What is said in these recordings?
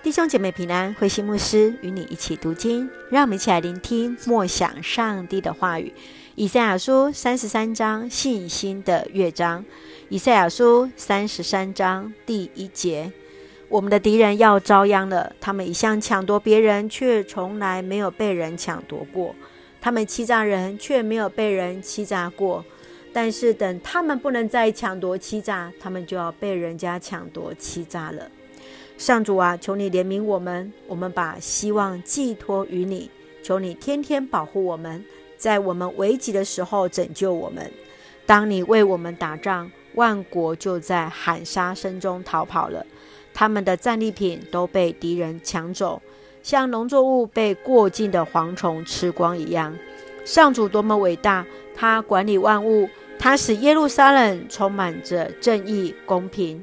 弟兄姐妹平安，慧馨牧师与你一起读经，让我们一起来聆听默想上帝的话语。以赛亚书三十三章信心的乐章。以赛亚书三十三章第一节：我们的敌人要遭殃了，他们一向抢夺别人，却从来没有被人抢夺过；他们欺诈人，却没有被人欺诈过。但是等他们不能再抢夺欺诈，他们就要被人家抢夺欺诈了。上主啊，求你怜悯我们，我们把希望寄托于你，求你天天保护我们，在我们危急的时候拯救我们。当你为我们打仗，万国就在喊杀声中逃跑了，他们的战利品都被敌人抢走，像农作物被过境的蝗虫吃光一样。上主多么伟大，他管理万物，他使耶路撒冷充满着正义公平。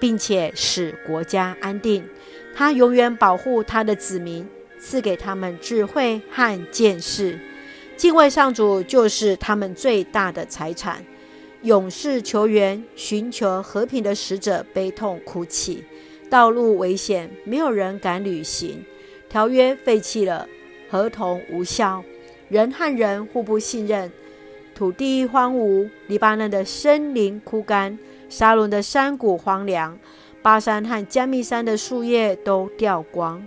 并且使国家安定，他永远保护他的子民，赐给他们智慧和见识。敬畏上主就是他们最大的财产。勇士求援，寻求和平的使者悲痛哭泣。道路危险，没有人敢旅行。条约废弃了，合同无效，人和人互不信任。土地荒芜，黎巴嫩的森林枯干。沙仑的山谷荒凉，巴山和加密山的树叶都掉光。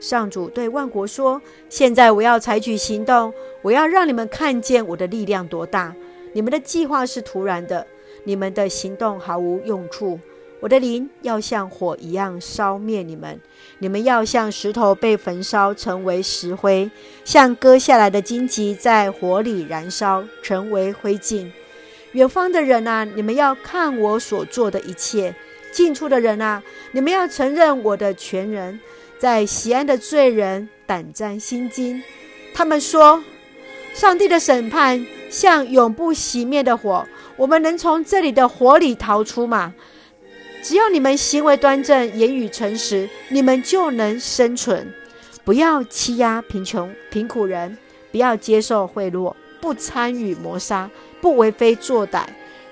上主对万国说：“现在我要采取行动，我要让你们看见我的力量多大。你们的计划是徒然的，你们的行动毫无用处。我的灵要像火一样烧灭你们，你们要像石头被焚烧，成为石灰；像割下来的荆棘在火里燃烧，成为灰烬。”远方的人啊，你们要看我所做的一切；近处的人啊，你们要承认我的全人。在西安的罪人胆战心惊，他们说：“上帝的审判像永不熄灭的火，我们能从这里的火里逃出吗？”只要你们行为端正，言语诚实，你们就能生存。不要欺压贫穷贫苦人，不要接受贿赂，不参与谋杀。不为非作歹，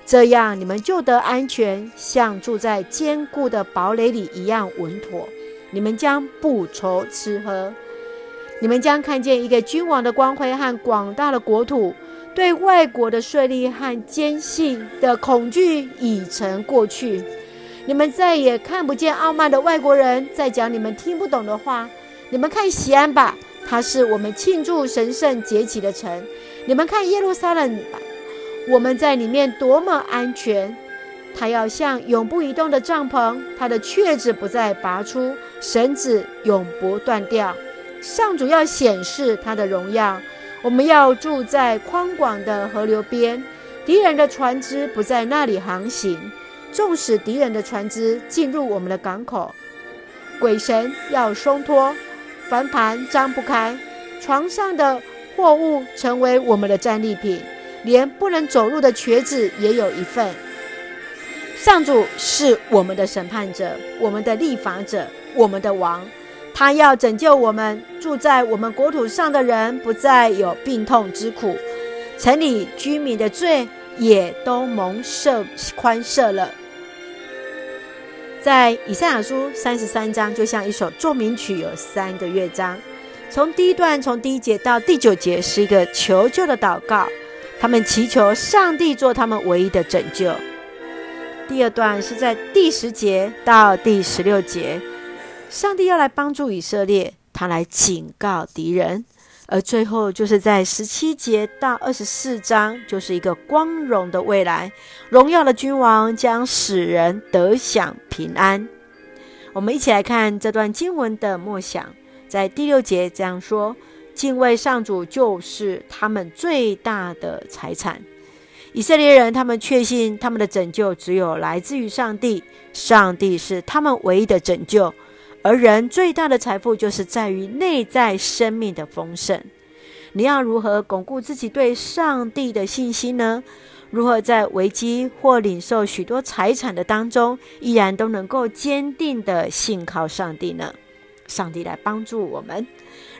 这样你们就得安全，像住在坚固的堡垒里一样稳妥。你们将不愁吃喝，你们将看见一个君王的光辉和广大的国土。对外国的税利和奸细的恐惧已成过去。你们再也看不见傲慢的外国人在讲你们听不懂的话。你们看西安吧，它是我们庆祝神圣节期的城。你们看耶路撒冷。我们在里面多么安全！它要像永不移动的帐篷，它的橛子不再拔出，绳子永不断掉。上主要显示他的荣耀。我们要住在宽广的河流边，敌人的船只不在那里航行。纵使敌人的船只进入我们的港口，鬼神要松脱，帆盘张不开，床上的货物成为我们的战利品。连不能走路的瘸子也有一份。上主是我们的审判者，我们的立法者，我们的王。他要拯救我们，住在我们国土上的人不再有病痛之苦，城里居民的罪也都蒙赦宽赦了。在以赛亚书三十三章，就像一首奏鸣曲，有三个乐章。从第一段，从第一节到第九节，是一个求救的祷告。他们祈求上帝做他们唯一的拯救。第二段是在第十节到第十六节，上帝要来帮助以色列，他来警告敌人。而最后就是在十七节到二十四章，就是一个光荣的未来，荣耀的君王将使人得享平安。我们一起来看这段经文的默想，在第六节这样说。敬畏上主就是他们最大的财产。以色列人，他们确信他们的拯救只有来自于上帝，上帝是他们唯一的拯救。而人最大的财富就是在于内在生命的丰盛。你要如何巩固自己对上帝的信心呢？如何在危机或领受许多财产的当中，依然都能够坚定的信靠上帝呢？上帝来帮助我们。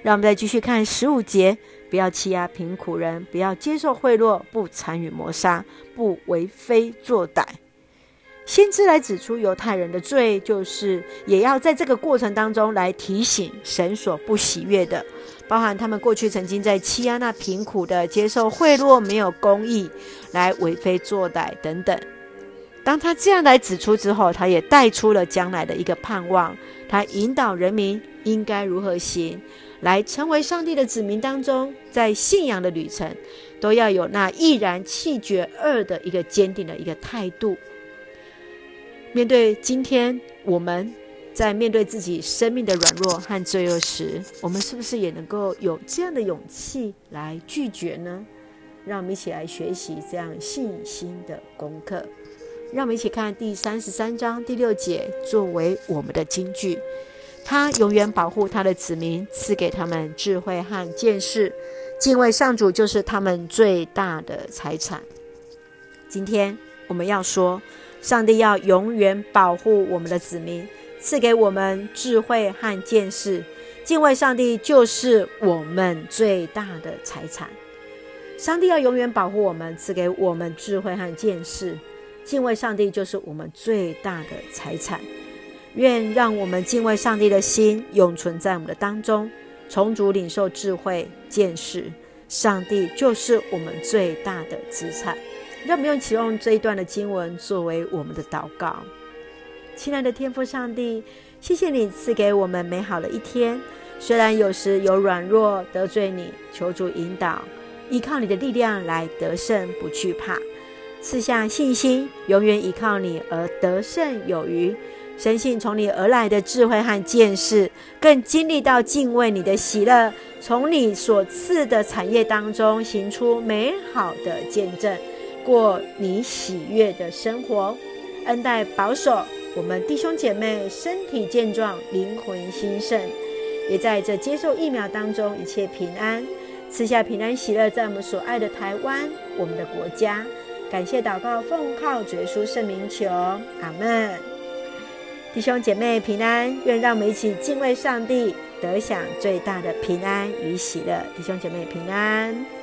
让我们再继续看十五节：不要欺压贫苦人，不要接受贿赂，不参与谋杀，不为非作歹。先知来指出犹太人的罪，就是也要在这个过程当中来提醒神所不喜悦的，包含他们过去曾经在欺压那贫苦的、接受贿赂、没有公义、来为非作歹等等。当他这样来指出之后，他也带出了将来的一个盼望，他引导人民应该如何行，来成为上帝的子民当中，在信仰的旅程都要有那毅然弃绝恶的一个坚定的一个态度。面对今天我们在面对自己生命的软弱和罪恶时，我们是不是也能够有这样的勇气来拒绝呢？让我们一起来学习这样信心的功课。让我们一起看第三十三章第六节，作为我们的金句。他永远保护他的子民，赐给他们智慧和见识。敬畏上主就是他们最大的财产。今天我们要说。上帝要永远保护我们的子民，赐给我们智慧和见识。敬畏上帝就是我们最大的财产。上帝要永远保护我们，赐给我们智慧和见识。敬畏上帝就是我们最大的财产。愿让我们敬畏上帝的心永存在我们的当中，从主领受智慧见识。上帝就是我们最大的资产。让我们用启用这一段的经文作为我们的祷告。亲爱的天父上帝，谢谢你赐给我们美好的一天。虽然有时有软弱得罪你，求主引导，依靠你的力量来得胜，不惧怕。赐下信心，永远依靠你而得胜有余。深信从你而来的智慧和见识，更经历到敬畏你的喜乐，从你所赐的产业当中行出美好的见证。过你喜悦的生活，恩待保守我们弟兄姐妹身体健壮，灵魂兴盛，也在这接受疫苗当中一切平安，赐下平安喜乐，在我们所爱的台湾，我们的国家。感谢祷告，奉靠主耶稣圣名求，阿门。弟兄姐妹平安，愿让我们一起敬畏上帝，得享最大的平安与喜乐。弟兄姐妹平安。